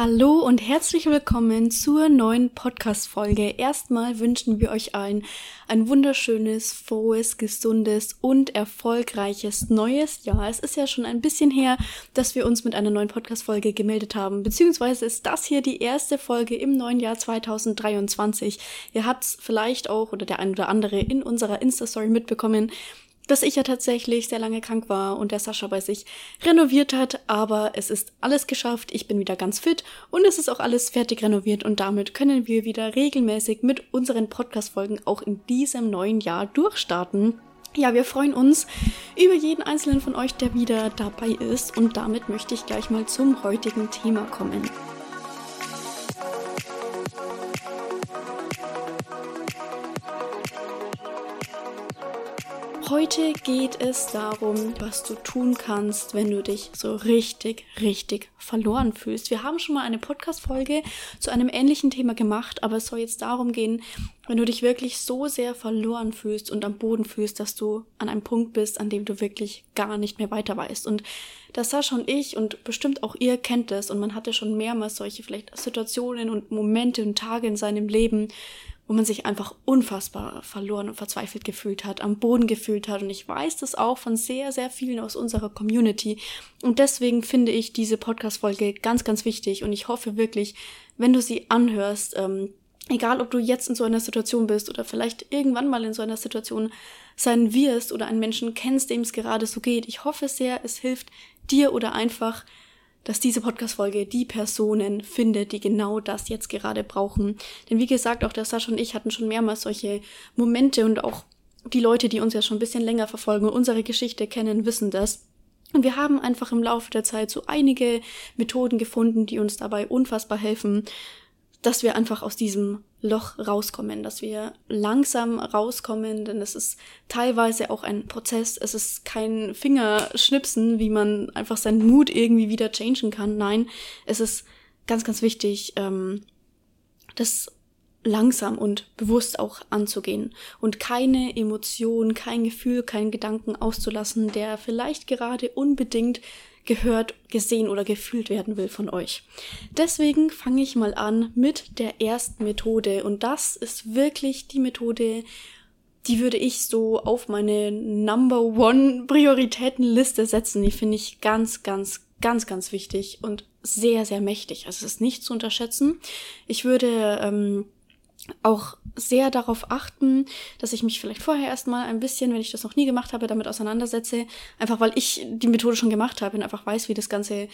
Hallo und herzlich willkommen zur neuen Podcast-Folge. Erstmal wünschen wir euch allen ein wunderschönes, frohes, gesundes und erfolgreiches neues Jahr. Es ist ja schon ein bisschen her, dass wir uns mit einer neuen Podcast-Folge gemeldet haben, beziehungsweise ist das hier die erste Folge im neuen Jahr 2023. Ihr habt es vielleicht auch oder der ein oder andere in unserer Insta-Story mitbekommen dass ich ja tatsächlich sehr lange krank war und der Sascha bei sich renoviert hat, aber es ist alles geschafft, ich bin wieder ganz fit und es ist auch alles fertig renoviert und damit können wir wieder regelmäßig mit unseren Podcast-Folgen auch in diesem neuen Jahr durchstarten. Ja, wir freuen uns über jeden einzelnen von euch, der wieder dabei ist und damit möchte ich gleich mal zum heutigen Thema kommen. Heute geht es darum, was du tun kannst, wenn du dich so richtig, richtig verloren fühlst. Wir haben schon mal eine Podcast-Folge zu einem ähnlichen Thema gemacht, aber es soll jetzt darum gehen, wenn du dich wirklich so sehr verloren fühlst und am Boden fühlst, dass du an einem Punkt bist, an dem du wirklich gar nicht mehr weiter weißt. Und das Sascha und ich und bestimmt auch ihr kennt es und man hatte schon mehrmals solche vielleicht Situationen und Momente und Tage in seinem Leben, wo man sich einfach unfassbar verloren und verzweifelt gefühlt hat, am Boden gefühlt hat. Und ich weiß das auch von sehr, sehr vielen aus unserer Community. Und deswegen finde ich diese Podcast-Folge ganz, ganz wichtig. Und ich hoffe wirklich, wenn du sie anhörst, ähm, egal ob du jetzt in so einer Situation bist oder vielleicht irgendwann mal in so einer Situation sein wirst oder einen Menschen kennst, dem es gerade so geht, ich hoffe sehr, es hilft dir oder einfach dass diese Podcast-Folge die Personen findet, die genau das jetzt gerade brauchen. Denn wie gesagt, auch der Sascha und ich hatten schon mehrmals solche Momente und auch die Leute, die uns ja schon ein bisschen länger verfolgen und unsere Geschichte kennen, wissen das. Und wir haben einfach im Laufe der Zeit so einige Methoden gefunden, die uns dabei unfassbar helfen, dass wir einfach aus diesem Loch rauskommen, dass wir langsam rauskommen, denn es ist teilweise auch ein Prozess. Es ist kein Fingerschnipsen, wie man einfach seinen Mut irgendwie wieder changen kann. Nein, es ist ganz, ganz wichtig, ähm, das langsam und bewusst auch anzugehen und keine Emotion, kein Gefühl, keinen Gedanken auszulassen, der vielleicht gerade unbedingt gehört, gesehen oder gefühlt werden will von euch. Deswegen fange ich mal an mit der ersten Methode und das ist wirklich die Methode, die würde ich so auf meine Number One Prioritätenliste setzen. Die finde ich ganz, ganz, ganz, ganz wichtig und sehr, sehr mächtig. Also es ist nicht zu unterschätzen. Ich würde ähm, auch sehr darauf achten, dass ich mich vielleicht vorher erstmal ein bisschen, wenn ich das noch nie gemacht habe, damit auseinandersetze. Einfach weil ich die Methode schon gemacht habe und einfach weiß, wie das Ganze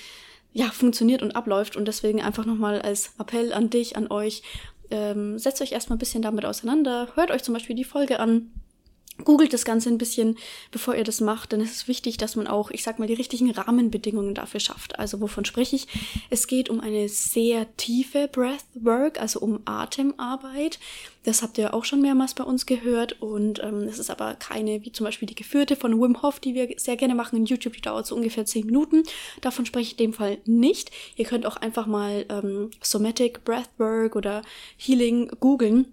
ja funktioniert und abläuft. Und deswegen einfach nochmal als Appell an dich, an euch, ähm, setzt euch erstmal ein bisschen damit auseinander. Hört euch zum Beispiel die Folge an Googelt das Ganze ein bisschen, bevor ihr das macht, denn es ist wichtig, dass man auch, ich sag mal, die richtigen Rahmenbedingungen dafür schafft. Also wovon spreche ich? Es geht um eine sehr tiefe Breathwork, also um Atemarbeit. Das habt ihr auch schon mehrmals bei uns gehört und ähm, es ist aber keine, wie zum Beispiel die geführte von Wim Hof, die wir sehr gerne machen in YouTube, die dauert so ungefähr zehn Minuten. Davon spreche ich in dem Fall nicht. Ihr könnt auch einfach mal ähm, Somatic Breathwork oder Healing googeln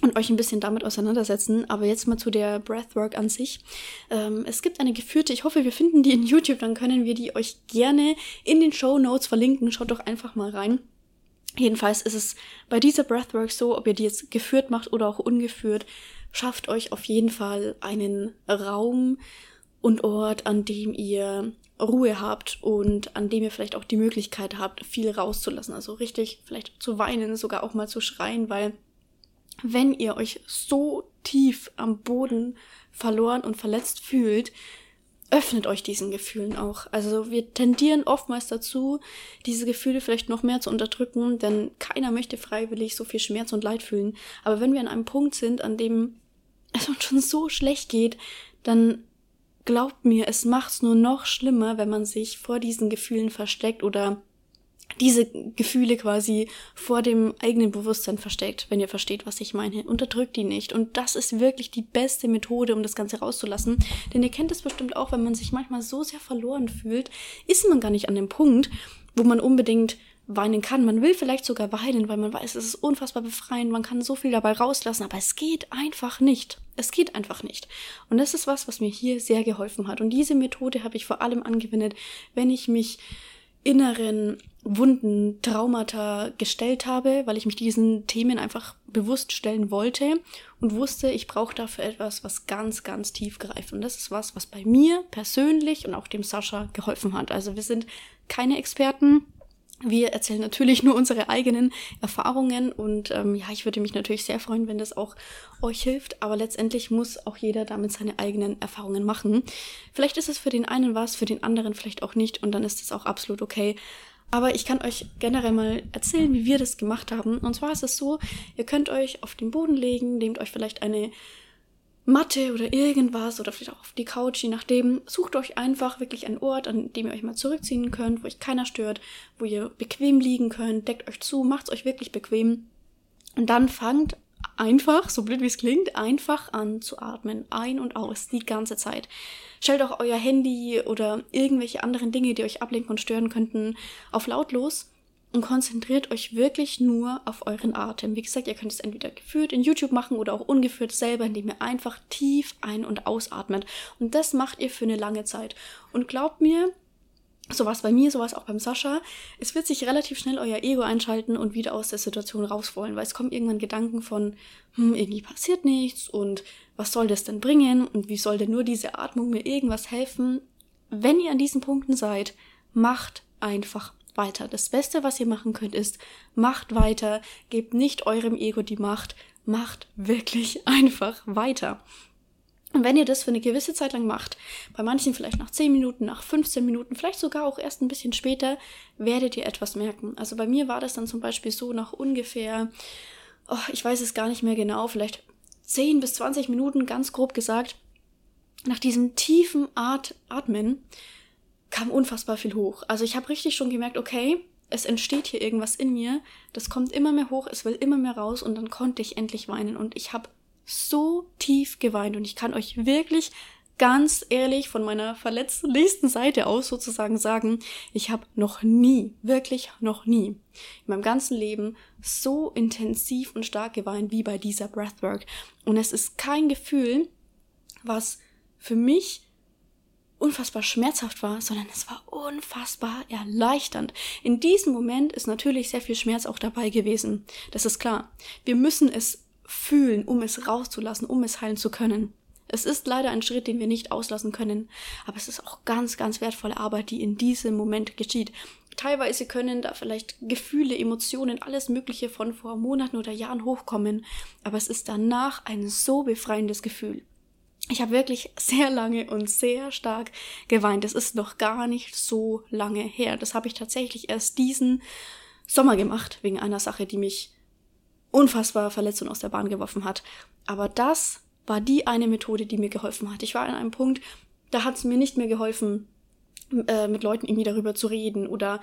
und euch ein bisschen damit auseinandersetzen. Aber jetzt mal zu der Breathwork an sich. Ähm, es gibt eine geführte, ich hoffe, wir finden die in YouTube, dann können wir die euch gerne in den Show Notes verlinken. Schaut doch einfach mal rein. Jedenfalls ist es bei dieser Breathwork so, ob ihr die jetzt geführt macht oder auch ungeführt, schafft euch auf jeden Fall einen Raum und Ort, an dem ihr Ruhe habt und an dem ihr vielleicht auch die Möglichkeit habt, viel rauszulassen. Also richtig vielleicht zu weinen, sogar auch mal zu schreien, weil wenn ihr euch so tief am Boden verloren und verletzt fühlt, öffnet euch diesen Gefühlen auch. Also wir tendieren oftmals dazu, diese Gefühle vielleicht noch mehr zu unterdrücken, denn keiner möchte freiwillig so viel Schmerz und Leid fühlen. Aber wenn wir an einem Punkt sind, an dem es uns schon so schlecht geht, dann glaubt mir, es macht's nur noch schlimmer, wenn man sich vor diesen Gefühlen versteckt oder diese Gefühle quasi vor dem eigenen Bewusstsein versteckt, wenn ihr versteht, was ich meine. Unterdrückt die nicht. Und das ist wirklich die beste Methode, um das Ganze rauszulassen. Denn ihr kennt es bestimmt auch, wenn man sich manchmal so sehr verloren fühlt, ist man gar nicht an dem Punkt, wo man unbedingt weinen kann. Man will vielleicht sogar weinen, weil man weiß, es ist unfassbar befreiend, man kann so viel dabei rauslassen, aber es geht einfach nicht. Es geht einfach nicht. Und das ist was, was mir hier sehr geholfen hat. Und diese Methode habe ich vor allem angewendet, wenn ich mich inneren Wunden, Traumata gestellt habe, weil ich mich diesen Themen einfach bewusst stellen wollte und wusste, ich brauche dafür etwas, was ganz, ganz tief greift. Und das ist was, was bei mir persönlich und auch dem Sascha geholfen hat. Also wir sind keine Experten. Wir erzählen natürlich nur unsere eigenen Erfahrungen und ähm, ja, ich würde mich natürlich sehr freuen, wenn das auch euch hilft, aber letztendlich muss auch jeder damit seine eigenen Erfahrungen machen. Vielleicht ist es für den einen was, für den anderen vielleicht auch nicht und dann ist es auch absolut okay. Aber ich kann euch generell mal erzählen, wie wir das gemacht haben. Und zwar ist es so, ihr könnt euch auf den Boden legen, nehmt euch vielleicht eine Matte oder irgendwas oder vielleicht auch auf die Couch, je nachdem. Sucht euch einfach wirklich einen Ort, an dem ihr euch mal zurückziehen könnt, wo euch keiner stört, wo ihr bequem liegen könnt, deckt euch zu, macht's euch wirklich bequem. Und dann fangt einfach, so blöd wie es klingt, einfach an zu atmen. Ein und aus, die ganze Zeit. Stellt auch euer Handy oder irgendwelche anderen Dinge, die euch ablenken und stören könnten, auf lautlos und konzentriert euch wirklich nur auf euren Atem. Wie gesagt, ihr könnt es entweder geführt in YouTube machen oder auch ungeführt selber, indem ihr einfach tief ein- und ausatmet. Und das macht ihr für eine lange Zeit. Und glaubt mir, sowas bei mir, sowas auch beim Sascha, es wird sich relativ schnell euer Ego einschalten und wieder aus der Situation raus wollen, weil es kommen irgendwann Gedanken von, hm, irgendwie passiert nichts und was soll das denn bringen und wie soll denn nur diese Atmung mir irgendwas helfen? Wenn ihr an diesen Punkten seid, macht einfach weiter. Das Beste, was ihr machen könnt, ist, macht weiter, gebt nicht eurem Ego die Macht, macht wirklich einfach weiter. Und wenn ihr das für eine gewisse Zeit lang macht, bei manchen vielleicht nach 10 Minuten, nach 15 Minuten, vielleicht sogar auch erst ein bisschen später, werdet ihr etwas merken. Also bei mir war das dann zum Beispiel so nach ungefähr, oh, ich weiß es gar nicht mehr genau, vielleicht 10 bis 20 Minuten, ganz grob gesagt, nach diesem tiefen At Atmen kam unfassbar viel hoch. Also ich habe richtig schon gemerkt, okay, es entsteht hier irgendwas in mir, das kommt immer mehr hoch, es will immer mehr raus und dann konnte ich endlich weinen und ich habe so tief geweint und ich kann euch wirklich ganz ehrlich von meiner verletzten nächsten Seite aus sozusagen sagen, ich habe noch nie, wirklich noch nie in meinem ganzen Leben so intensiv und stark geweint wie bei dieser Breathwork. Und es ist kein Gefühl, was für mich unfassbar schmerzhaft war, sondern es war unfassbar erleichternd. In diesem Moment ist natürlich sehr viel Schmerz auch dabei gewesen. Das ist klar. Wir müssen es fühlen, um es rauszulassen, um es heilen zu können. Es ist leider ein Schritt, den wir nicht auslassen können, aber es ist auch ganz, ganz wertvolle Arbeit, die in diesem Moment geschieht. Teilweise können da vielleicht Gefühle, Emotionen, alles Mögliche von vor Monaten oder Jahren hochkommen, aber es ist danach ein so befreiendes Gefühl. Ich habe wirklich sehr lange und sehr stark geweint. Das ist noch gar nicht so lange her. Das habe ich tatsächlich erst diesen Sommer gemacht, wegen einer Sache, die mich unfassbar verletzt und aus der Bahn geworfen hat. Aber das war die eine Methode, die mir geholfen hat. Ich war an einem Punkt, da hat es mir nicht mehr geholfen, äh, mit Leuten irgendwie darüber zu reden oder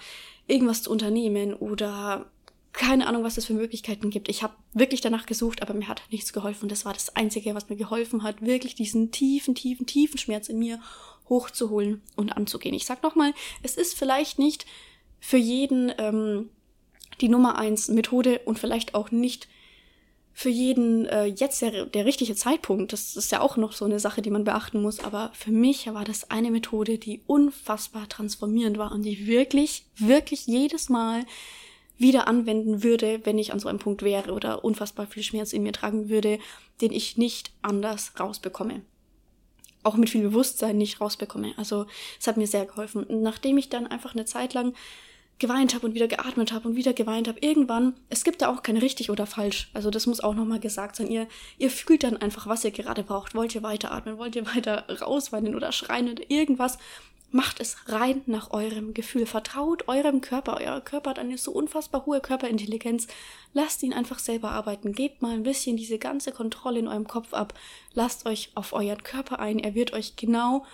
irgendwas zu unternehmen oder keine Ahnung, was es für Möglichkeiten gibt. Ich habe wirklich danach gesucht, aber mir hat nichts geholfen. Das war das Einzige, was mir geholfen hat, wirklich diesen tiefen, tiefen, tiefen Schmerz in mir hochzuholen und anzugehen. Ich sag nochmal, es ist vielleicht nicht für jeden ähm, die Nummer eins Methode und vielleicht auch nicht für jeden äh, jetzt der, der richtige Zeitpunkt. Das ist ja auch noch so eine Sache, die man beachten muss. Aber für mich war das eine Methode, die unfassbar transformierend war und die wirklich, wirklich jedes Mal wieder anwenden würde, wenn ich an so einem Punkt wäre oder unfassbar viel Schmerz in mir tragen würde, den ich nicht anders rausbekomme. Auch mit viel Bewusstsein nicht rausbekomme. Also es hat mir sehr geholfen. Nachdem ich dann einfach eine Zeit lang geweint habe und wieder geatmet habe und wieder geweint habe. Irgendwann, es gibt da auch kein richtig oder falsch. Also das muss auch nochmal gesagt sein. Ihr, ihr fühlt dann einfach, was ihr gerade braucht. Wollt ihr weiter atmen? Wollt ihr weiter rausweinen oder schreien oder irgendwas? Macht es rein nach eurem Gefühl. Vertraut eurem Körper. Euer Körper hat eine so unfassbar hohe Körperintelligenz. Lasst ihn einfach selber arbeiten. Gebt mal ein bisschen diese ganze Kontrolle in eurem Kopf ab. Lasst euch auf euren Körper ein. Er wird euch genau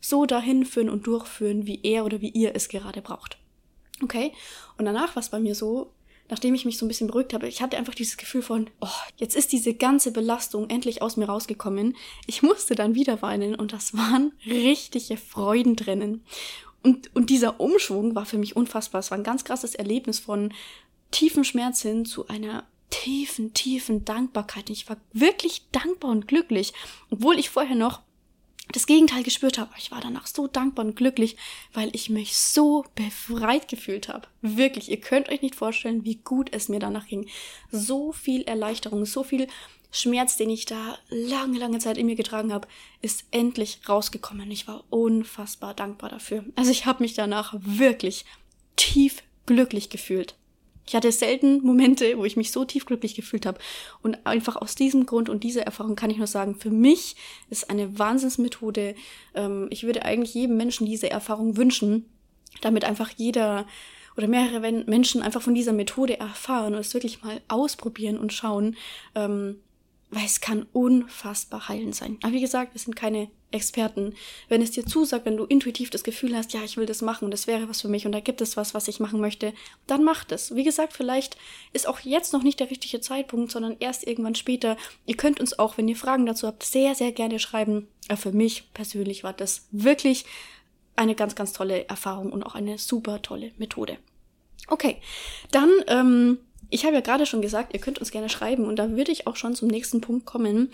so dahin führen und durchführen, wie er oder wie ihr es gerade braucht. Okay? Und danach war es bei mir so, nachdem ich mich so ein bisschen beruhigt habe, ich hatte einfach dieses Gefühl von, oh, jetzt ist diese ganze Belastung endlich aus mir rausgekommen. Ich musste dann wieder weinen und das waren richtige Freudentränen. Und, und dieser Umschwung war für mich unfassbar. Es war ein ganz krasses Erlebnis von tiefem Schmerz hin zu einer tiefen, tiefen Dankbarkeit. Ich war wirklich dankbar und glücklich, obwohl ich vorher noch das Gegenteil gespürt habe. Ich war danach so dankbar und glücklich, weil ich mich so befreit gefühlt habe. Wirklich, ihr könnt euch nicht vorstellen, wie gut es mir danach ging. So viel Erleichterung, so viel Schmerz, den ich da lange, lange Zeit in mir getragen habe, ist endlich rausgekommen. Ich war unfassbar dankbar dafür. Also ich habe mich danach wirklich tief glücklich gefühlt. Ich hatte selten Momente, wo ich mich so tief glücklich gefühlt habe. Und einfach aus diesem Grund und dieser Erfahrung kann ich nur sagen, für mich ist eine Wahnsinnsmethode. Ähm, ich würde eigentlich jedem Menschen diese Erfahrung wünschen, damit einfach jeder oder mehrere Menschen einfach von dieser Methode erfahren und es wirklich mal ausprobieren und schauen, ähm, weil es kann unfassbar heilend sein. Aber wie gesagt, wir sind keine Experten. Wenn es dir zusagt, wenn du intuitiv das Gefühl hast, ja, ich will das machen und das wäre was für mich und da gibt es was, was ich machen möchte, dann mach das. Wie gesagt, vielleicht ist auch jetzt noch nicht der richtige Zeitpunkt, sondern erst irgendwann später. Ihr könnt uns auch, wenn ihr Fragen dazu habt, sehr, sehr gerne schreiben. Aber für mich persönlich war das wirklich eine ganz, ganz tolle Erfahrung und auch eine super tolle Methode. Okay, dann ähm, ich habe ja gerade schon gesagt, ihr könnt uns gerne schreiben und da würde ich auch schon zum nächsten Punkt kommen.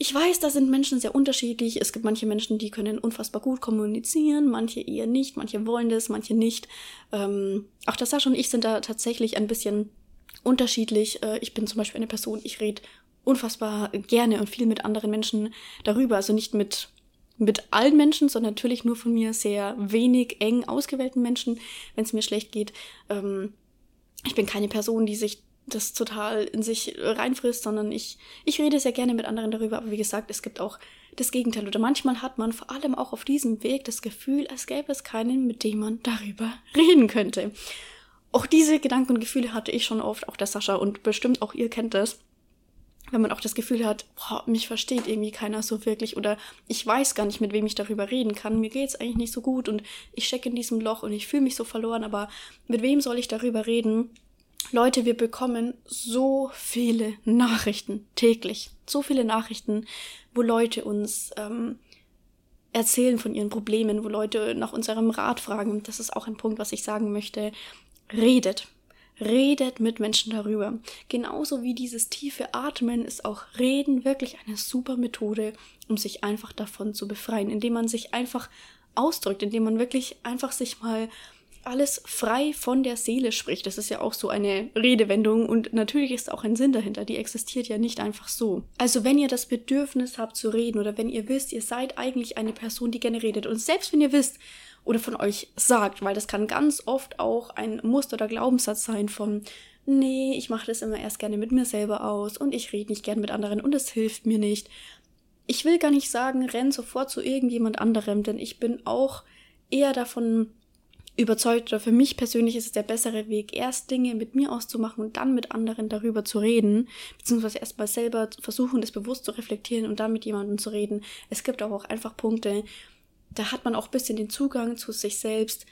Ich weiß, da sind Menschen sehr unterschiedlich. Es gibt manche Menschen, die können unfassbar gut kommunizieren, manche eher nicht, manche wollen das, manche nicht. Ähm, auch das Sascha und ich sind da tatsächlich ein bisschen unterschiedlich. Äh, ich bin zum Beispiel eine Person, ich rede unfassbar gerne und viel mit anderen Menschen darüber. Also nicht mit mit allen Menschen, sondern natürlich nur von mir sehr wenig eng ausgewählten Menschen, wenn es mir schlecht geht. Ähm, ich bin keine Person, die sich das total in sich reinfrisst, sondern ich, ich rede sehr gerne mit anderen darüber. Aber wie gesagt, es gibt auch das Gegenteil. Oder manchmal hat man vor allem auch auf diesem Weg das Gefühl, als gäbe es keinen, mit dem man darüber reden könnte. Auch diese Gedanken und Gefühle hatte ich schon oft, auch der Sascha und bestimmt auch ihr kennt das. Wenn man auch das Gefühl hat, boah, mich versteht irgendwie keiner so wirklich oder ich weiß gar nicht, mit wem ich darüber reden kann. Mir geht's eigentlich nicht so gut und ich stecke in diesem Loch und ich fühle mich so verloren, aber mit wem soll ich darüber reden? Leute, wir bekommen so viele Nachrichten täglich. So viele Nachrichten, wo Leute uns ähm, erzählen von ihren Problemen, wo Leute nach unserem Rat fragen. Das ist auch ein Punkt, was ich sagen möchte. Redet. Redet mit Menschen darüber. Genauso wie dieses tiefe Atmen ist auch Reden wirklich eine super Methode, um sich einfach davon zu befreien, indem man sich einfach ausdrückt, indem man wirklich einfach sich mal alles frei von der Seele spricht. Das ist ja auch so eine Redewendung und natürlich ist auch ein Sinn dahinter. Die existiert ja nicht einfach so. Also wenn ihr das Bedürfnis habt zu reden oder wenn ihr wisst, ihr seid eigentlich eine Person, die gerne redet und selbst wenn ihr wisst oder von euch sagt, weil das kann ganz oft auch ein Muster oder Glaubenssatz sein von nee, ich mache das immer erst gerne mit mir selber aus und ich rede nicht gern mit anderen und es hilft mir nicht. Ich will gar nicht sagen, renn sofort zu irgendjemand anderem, denn ich bin auch eher davon überzeugt oder für mich persönlich ist es der bessere Weg, erst Dinge mit mir auszumachen und dann mit anderen darüber zu reden, beziehungsweise erst mal selber versuchen, das bewusst zu reflektieren und dann mit jemandem zu reden. Es gibt auch einfach Punkte, da hat man auch ein bisschen den Zugang zu sich selbst.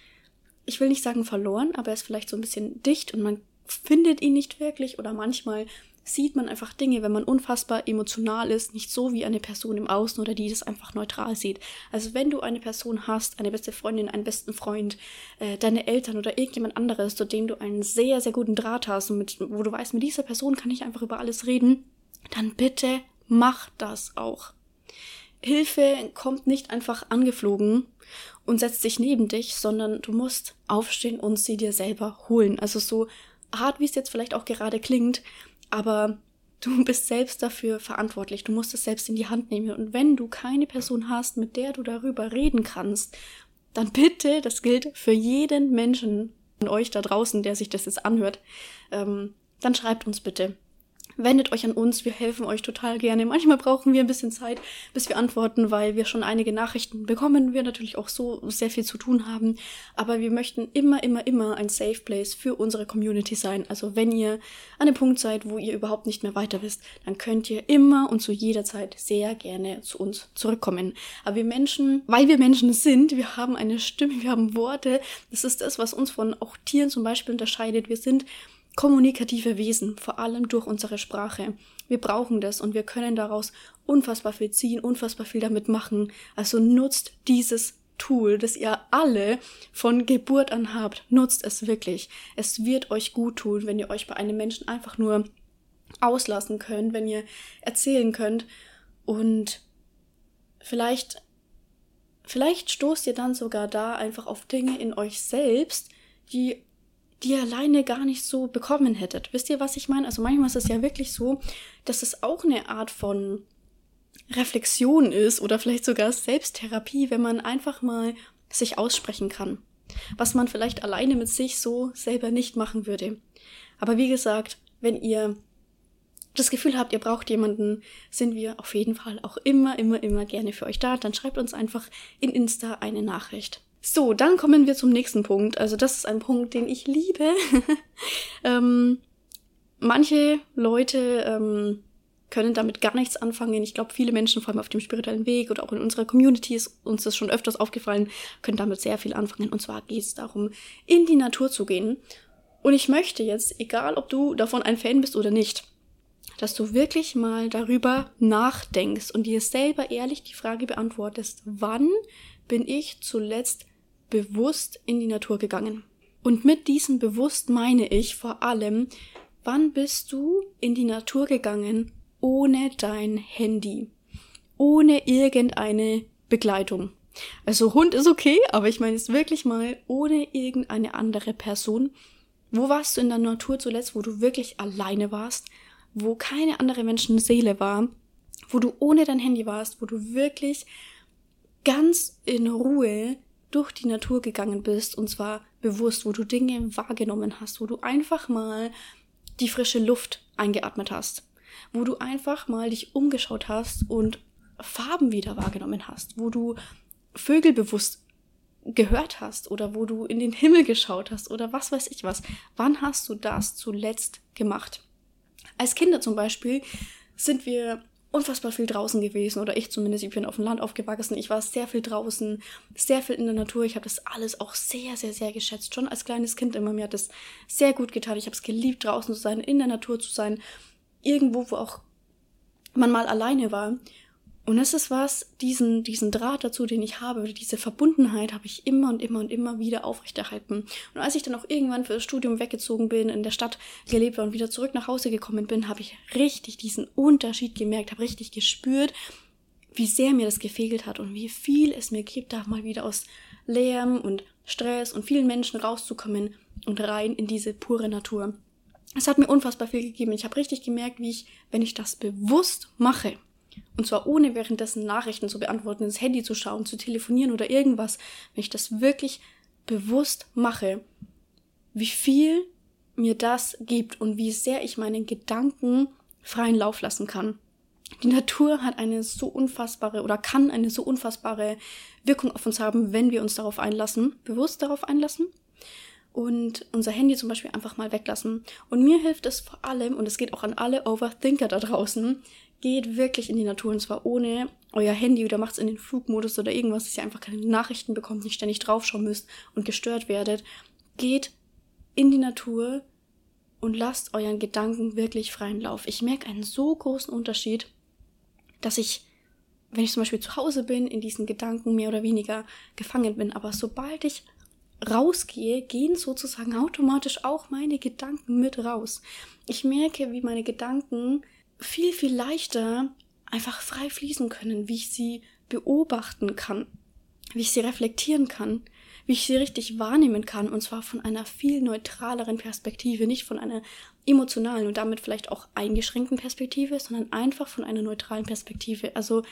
Ich will nicht sagen verloren, aber er ist vielleicht so ein bisschen dicht und man findet ihn nicht wirklich oder manchmal sieht man einfach Dinge, wenn man unfassbar emotional ist, nicht so wie eine Person im Außen oder die das einfach neutral sieht. Also wenn du eine Person hast, eine beste Freundin, einen besten Freund, äh, deine Eltern oder irgendjemand anderes, zu dem du einen sehr, sehr guten Draht hast und mit, wo du weißt, mit dieser Person kann ich einfach über alles reden, dann bitte mach das auch. Hilfe kommt nicht einfach angeflogen und setzt sich neben dich, sondern du musst aufstehen und sie dir selber holen. Also so hart, wie es jetzt vielleicht auch gerade klingt, aber du bist selbst dafür verantwortlich. Du musst es selbst in die Hand nehmen. Und wenn du keine Person hast, mit der du darüber reden kannst, dann bitte, das gilt für jeden Menschen von euch da draußen, der sich das jetzt anhört, ähm, dann schreibt uns bitte wendet euch an uns, wir helfen euch total gerne. Manchmal brauchen wir ein bisschen Zeit, bis wir antworten, weil wir schon einige Nachrichten bekommen, wir natürlich auch so sehr viel zu tun haben, aber wir möchten immer, immer, immer ein Safe Place für unsere Community sein. Also wenn ihr an dem Punkt seid, wo ihr überhaupt nicht mehr weiter wisst, dann könnt ihr immer und zu jeder Zeit sehr gerne zu uns zurückkommen. Aber wir Menschen, weil wir Menschen sind, wir haben eine Stimme, wir haben Worte, das ist das, was uns von auch Tieren zum Beispiel unterscheidet. Wir sind kommunikative Wesen, vor allem durch unsere Sprache. Wir brauchen das und wir können daraus unfassbar viel ziehen, unfassbar viel damit machen. Also nutzt dieses Tool, das ihr alle von Geburt an habt. Nutzt es wirklich. Es wird euch gut tun, wenn ihr euch bei einem Menschen einfach nur auslassen könnt, wenn ihr erzählen könnt und vielleicht vielleicht stoßt ihr dann sogar da einfach auf Dinge in euch selbst, die die ihr alleine gar nicht so bekommen hättet. Wisst ihr, was ich meine? Also manchmal ist es ja wirklich so, dass es auch eine Art von Reflexion ist oder vielleicht sogar Selbsttherapie, wenn man einfach mal sich aussprechen kann. Was man vielleicht alleine mit sich so selber nicht machen würde. Aber wie gesagt, wenn ihr das Gefühl habt, ihr braucht jemanden, sind wir auf jeden Fall auch immer, immer, immer gerne für euch da. Dann schreibt uns einfach in Insta eine Nachricht. So, dann kommen wir zum nächsten Punkt. Also das ist ein Punkt, den ich liebe. ähm, manche Leute ähm, können damit gar nichts anfangen. Ich glaube, viele Menschen, vor allem auf dem spirituellen Weg oder auch in unserer Community, ist uns das schon öfters aufgefallen, können damit sehr viel anfangen. Und zwar geht es darum, in die Natur zu gehen. Und ich möchte jetzt, egal ob du davon ein Fan bist oder nicht, dass du wirklich mal darüber nachdenkst und dir selber ehrlich die Frage beantwortest, wann bin ich zuletzt bewusst in die Natur gegangen. Und mit diesem bewusst meine ich vor allem, wann bist du in die Natur gegangen ohne dein Handy, ohne irgendeine Begleitung. Also Hund ist okay, aber ich meine jetzt wirklich mal ohne irgendeine andere Person. Wo warst du in der Natur zuletzt, wo du wirklich alleine warst, wo keine andere Menschenseele war, wo du ohne dein Handy warst, wo du wirklich ganz in Ruhe durch die Natur gegangen bist und zwar bewusst, wo du Dinge wahrgenommen hast, wo du einfach mal die frische Luft eingeatmet hast, wo du einfach mal dich umgeschaut hast und Farben wieder wahrgenommen hast, wo du Vögel bewusst gehört hast oder wo du in den Himmel geschaut hast oder was weiß ich was. Wann hast du das zuletzt gemacht? Als Kinder zum Beispiel sind wir unfassbar viel draußen gewesen oder ich zumindest, ich bin auf dem Land aufgewachsen, ich war sehr viel draußen, sehr viel in der Natur, ich habe das alles auch sehr, sehr, sehr geschätzt, schon als kleines Kind immer, mir hat das sehr gut getan, ich habe es geliebt, draußen zu sein, in der Natur zu sein, irgendwo, wo auch man mal alleine war und es ist was, diesen, diesen Draht dazu, den ich habe, diese Verbundenheit habe ich immer und immer und immer wieder aufrechterhalten. Und als ich dann auch irgendwann für das Studium weggezogen bin, in der Stadt gelebt war und wieder zurück nach Hause gekommen bin, habe ich richtig diesen Unterschied gemerkt, habe richtig gespürt, wie sehr mir das gefehlt hat und wie viel es mir gibt, da mal wieder aus Lärm und Stress und vielen Menschen rauszukommen und rein in diese pure Natur. Es hat mir unfassbar viel gegeben. Ich habe richtig gemerkt, wie ich, wenn ich das bewusst mache, und zwar ohne währenddessen Nachrichten zu beantworten, ins Handy zu schauen, zu telefonieren oder irgendwas. Wenn ich das wirklich bewusst mache, wie viel mir das gibt und wie sehr ich meinen Gedanken freien Lauf lassen kann. Die Natur hat eine so unfassbare oder kann eine so unfassbare Wirkung auf uns haben, wenn wir uns darauf einlassen, bewusst darauf einlassen und unser Handy zum Beispiel einfach mal weglassen. Und mir hilft es vor allem, und es geht auch an alle Overthinker da draußen, geht wirklich in die Natur und zwar ohne euer Handy oder macht es in den Flugmodus oder irgendwas, dass ihr einfach keine Nachrichten bekommt, nicht ständig draufschauen müsst und gestört werdet. Geht in die Natur und lasst euren Gedanken wirklich freien Lauf. Ich merke einen so großen Unterschied, dass ich, wenn ich zum Beispiel zu Hause bin, in diesen Gedanken mehr oder weniger gefangen bin. Aber sobald ich rausgehe, gehen sozusagen automatisch auch meine Gedanken mit raus. Ich merke, wie meine Gedanken viel, viel leichter einfach frei fließen können, wie ich sie beobachten kann, wie ich sie reflektieren kann, wie ich sie richtig wahrnehmen kann, und zwar von einer viel neutraleren Perspektive, nicht von einer emotionalen und damit vielleicht auch eingeschränkten Perspektive, sondern einfach von einer neutralen Perspektive. Also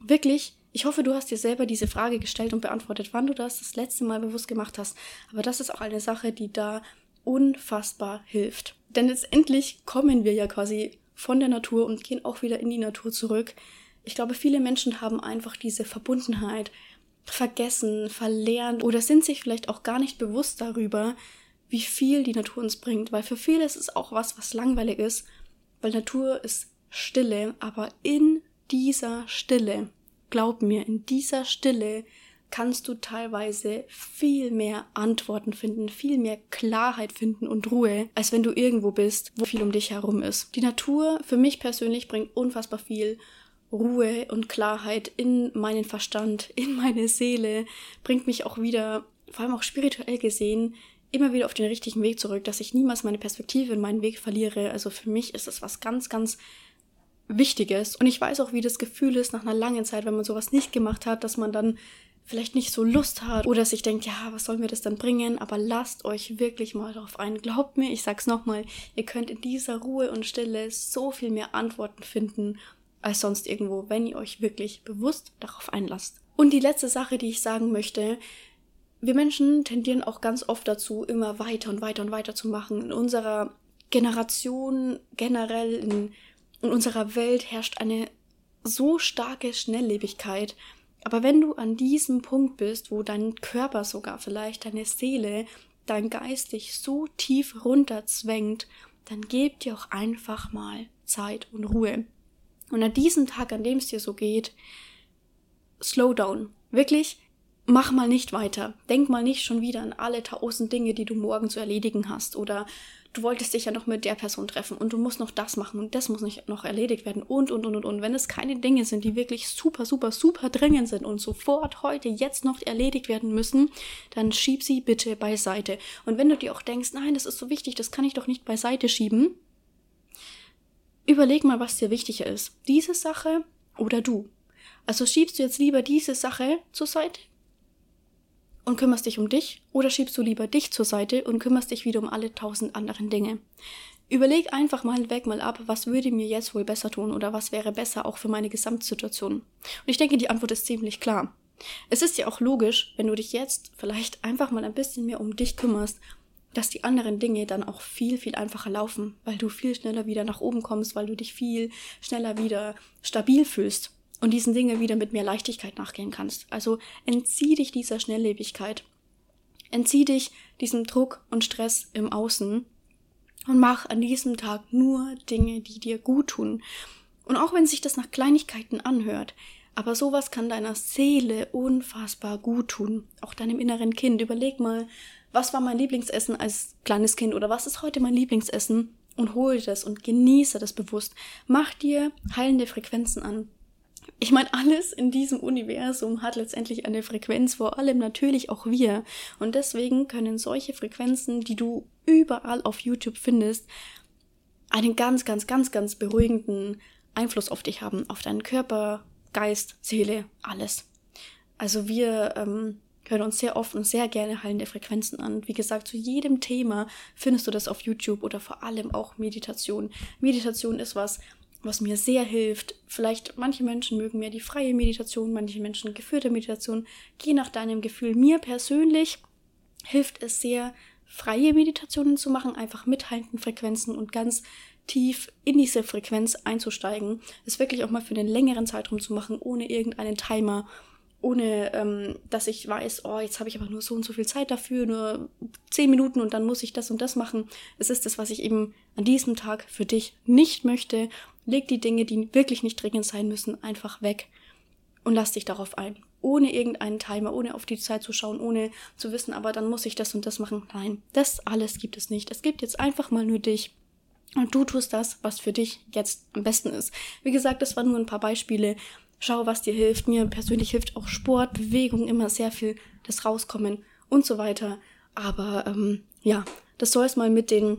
wirklich, ich hoffe, du hast dir selber diese Frage gestellt und beantwortet, wann du das das letzte Mal bewusst gemacht hast. Aber das ist auch eine Sache, die da unfassbar hilft. Denn letztendlich kommen wir ja quasi von der Natur und gehen auch wieder in die Natur zurück. Ich glaube, viele Menschen haben einfach diese Verbundenheit vergessen, verlernt oder sind sich vielleicht auch gar nicht bewusst darüber, wie viel die Natur uns bringt. Weil für viele ist es auch was, was langweilig ist, weil Natur ist Stille, aber in dieser Stille, glaub mir, in dieser Stille kannst du teilweise viel mehr Antworten finden, viel mehr Klarheit finden und Ruhe, als wenn du irgendwo bist, wo viel um dich herum ist. Die Natur für mich persönlich bringt unfassbar viel Ruhe und Klarheit in meinen Verstand, in meine Seele, bringt mich auch wieder, vor allem auch spirituell gesehen, immer wieder auf den richtigen Weg zurück, dass ich niemals meine Perspektive in meinen Weg verliere. Also für mich ist es was ganz, ganz Wichtiges. Und ich weiß auch, wie das Gefühl ist nach einer langen Zeit, wenn man sowas nicht gemacht hat, dass man dann vielleicht nicht so Lust hat oder sich denkt, ja, was soll mir das dann bringen? Aber lasst euch wirklich mal darauf ein. Glaubt mir, ich sag's nochmal, ihr könnt in dieser Ruhe und Stille so viel mehr Antworten finden als sonst irgendwo, wenn ihr euch wirklich bewusst darauf einlasst. Und die letzte Sache, die ich sagen möchte, wir Menschen tendieren auch ganz oft dazu, immer weiter und weiter und weiter zu machen. In unserer Generation, generell in, in unserer Welt herrscht eine so starke Schnelllebigkeit. Aber wenn du an diesem Punkt bist, wo dein Körper sogar vielleicht, deine Seele, dein Geist dich so tief runterzwängt, dann gib dir auch einfach mal Zeit und Ruhe. Und an diesem Tag, an dem es dir so geht, slow down. Wirklich, mach mal nicht weiter. Denk mal nicht schon wieder an alle tausend Dinge, die du morgen zu erledigen hast. Oder du wolltest dich ja noch mit der Person treffen und du musst noch das machen und das muss nicht noch erledigt werden und, und, und, und, und. Wenn es keine Dinge sind, die wirklich super, super, super dringend sind und sofort heute, jetzt noch erledigt werden müssen, dann schieb sie bitte beiseite. Und wenn du dir auch denkst, nein, das ist so wichtig, das kann ich doch nicht beiseite schieben, überleg mal, was dir wichtiger ist. Diese Sache oder du. Also schiebst du jetzt lieber diese Sache zur Seite und kümmerst dich um dich oder schiebst du lieber dich zur Seite und kümmerst dich wieder um alle tausend anderen Dinge? Überleg einfach mal weg mal ab, was würde mir jetzt wohl besser tun oder was wäre besser auch für meine Gesamtsituation. Und ich denke, die Antwort ist ziemlich klar. Es ist ja auch logisch, wenn du dich jetzt vielleicht einfach mal ein bisschen mehr um dich kümmerst, dass die anderen Dinge dann auch viel, viel einfacher laufen, weil du viel schneller wieder nach oben kommst, weil du dich viel schneller wieder stabil fühlst und diesen Dingen wieder mit mehr Leichtigkeit nachgehen kannst. Also entzieh dich dieser Schnelllebigkeit. Entzieh dich diesem Druck und Stress im Außen und mach an diesem Tag nur Dinge, die dir gut tun. Und auch wenn sich das nach Kleinigkeiten anhört, aber sowas kann deiner Seele unfassbar gut tun. Auch deinem inneren Kind. Überleg mal, was war mein Lieblingsessen als kleines Kind oder was ist heute mein Lieblingsessen? Und hol das und genieße das bewusst. Mach dir heilende Frequenzen an ich meine, alles in diesem Universum hat letztendlich eine Frequenz, vor allem natürlich auch wir. Und deswegen können solche Frequenzen, die du überall auf YouTube findest, einen ganz, ganz, ganz, ganz beruhigenden Einfluss auf dich haben, auf deinen Körper, Geist, Seele, alles. Also wir ähm, hören uns sehr oft und sehr gerne heilende Frequenzen an. Wie gesagt, zu jedem Thema findest du das auf YouTube oder vor allem auch Meditation. Meditation ist was, was mir sehr hilft. Vielleicht manche Menschen mögen mehr die freie Meditation, manche Menschen geführte Meditation. Je nach deinem Gefühl. Mir persönlich hilft es sehr, freie Meditationen zu machen, einfach mit Frequenzen und ganz tief in diese Frequenz einzusteigen. Es wirklich auch mal für den längeren Zeitraum zu machen, ohne irgendeinen Timer ohne ähm, dass ich weiß, oh, jetzt habe ich aber nur so und so viel Zeit dafür, nur zehn Minuten und dann muss ich das und das machen. Es ist das, was ich eben an diesem Tag für dich nicht möchte. Leg die Dinge, die wirklich nicht dringend sein müssen, einfach weg und lass dich darauf ein. Ohne irgendeinen Timer, ohne auf die Zeit zu schauen, ohne zu wissen, aber dann muss ich das und das machen. Nein, das alles gibt es nicht. Es gibt jetzt einfach mal nur dich. Und du tust das, was für dich jetzt am besten ist. Wie gesagt, das waren nur ein paar Beispiele. Schau, was dir hilft. Mir persönlich hilft auch Sport, Bewegung, immer sehr viel das Rauskommen und so weiter. Aber ähm, ja, das soll es mal mit den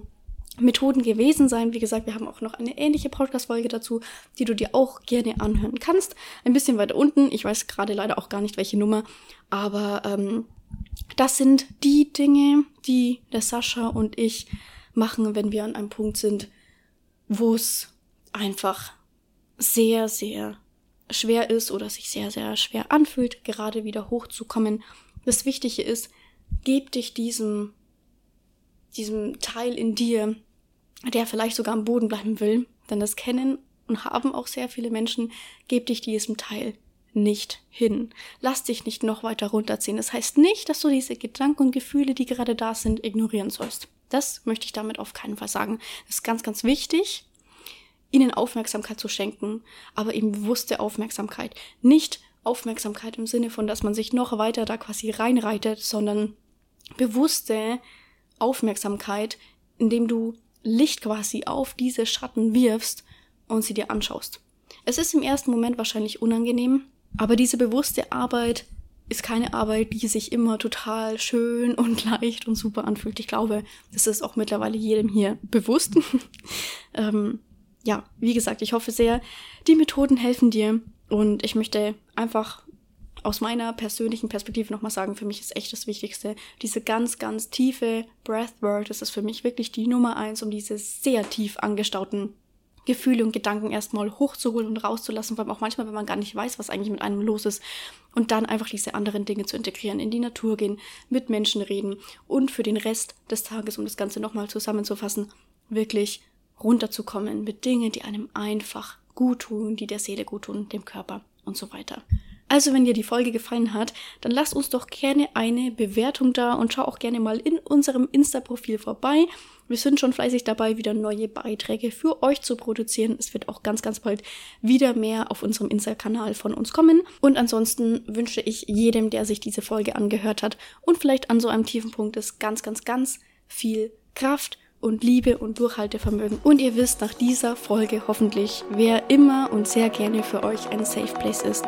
Methoden gewesen sein. Wie gesagt, wir haben auch noch eine ähnliche Podcast-Folge dazu, die du dir auch gerne anhören kannst. Ein bisschen weiter unten. Ich weiß gerade leider auch gar nicht, welche Nummer. Aber ähm, das sind die Dinge, die der Sascha und ich machen, wenn wir an einem Punkt sind, wo es einfach sehr, sehr schwer ist oder sich sehr, sehr schwer anfühlt, gerade wieder hochzukommen. Das Wichtige ist, gib dich diesem, diesem Teil in dir, der vielleicht sogar am Boden bleiben will, denn das kennen und haben auch sehr viele Menschen, gib dich diesem Teil nicht hin. Lass dich nicht noch weiter runterziehen. Das heißt nicht, dass du diese Gedanken und Gefühle, die gerade da sind, ignorieren sollst. Das möchte ich damit auf keinen Fall sagen. Das ist ganz, ganz wichtig, ihnen Aufmerksamkeit zu schenken, aber eben bewusste Aufmerksamkeit. Nicht Aufmerksamkeit im Sinne von, dass man sich noch weiter da quasi reinreitet, sondern bewusste Aufmerksamkeit, indem du Licht quasi auf diese Schatten wirfst und sie dir anschaust. Es ist im ersten Moment wahrscheinlich unangenehm, aber diese bewusste Arbeit ist keine Arbeit, die sich immer total schön und leicht und super anfühlt. Ich glaube, das ist auch mittlerweile jedem hier bewusst. ähm, ja, wie gesagt, ich hoffe sehr, die Methoden helfen dir und ich möchte einfach aus meiner persönlichen Perspektive nochmal sagen, für mich ist echt das Wichtigste, diese ganz, ganz tiefe Breathwork, das ist für mich wirklich die Nummer eins, um diese sehr tief angestauten Gefühle und Gedanken erstmal hochzuholen und rauszulassen, vor allem auch manchmal, wenn man gar nicht weiß, was eigentlich mit einem los ist. Und dann einfach diese anderen Dinge zu integrieren, in die Natur gehen, mit Menschen reden und für den Rest des Tages, um das Ganze nochmal zusammenzufassen, wirklich runterzukommen mit Dingen, die einem einfach gut tun, die der Seele gut tun, dem Körper und so weiter. Also, wenn dir die Folge gefallen hat, dann lass uns doch gerne eine Bewertung da und schau auch gerne mal in unserem Insta-Profil vorbei. Wir sind schon fleißig dabei, wieder neue Beiträge für euch zu produzieren. Es wird auch ganz, ganz bald wieder mehr auf unserem Insta-Kanal von uns kommen. Und ansonsten wünsche ich jedem, der sich diese Folge angehört hat und vielleicht an so einem tiefen Punkt ist, ganz, ganz, ganz viel Kraft und Liebe und Durchhaltevermögen. Und ihr wisst nach dieser Folge hoffentlich, wer immer und sehr gerne für euch ein Safe Place ist.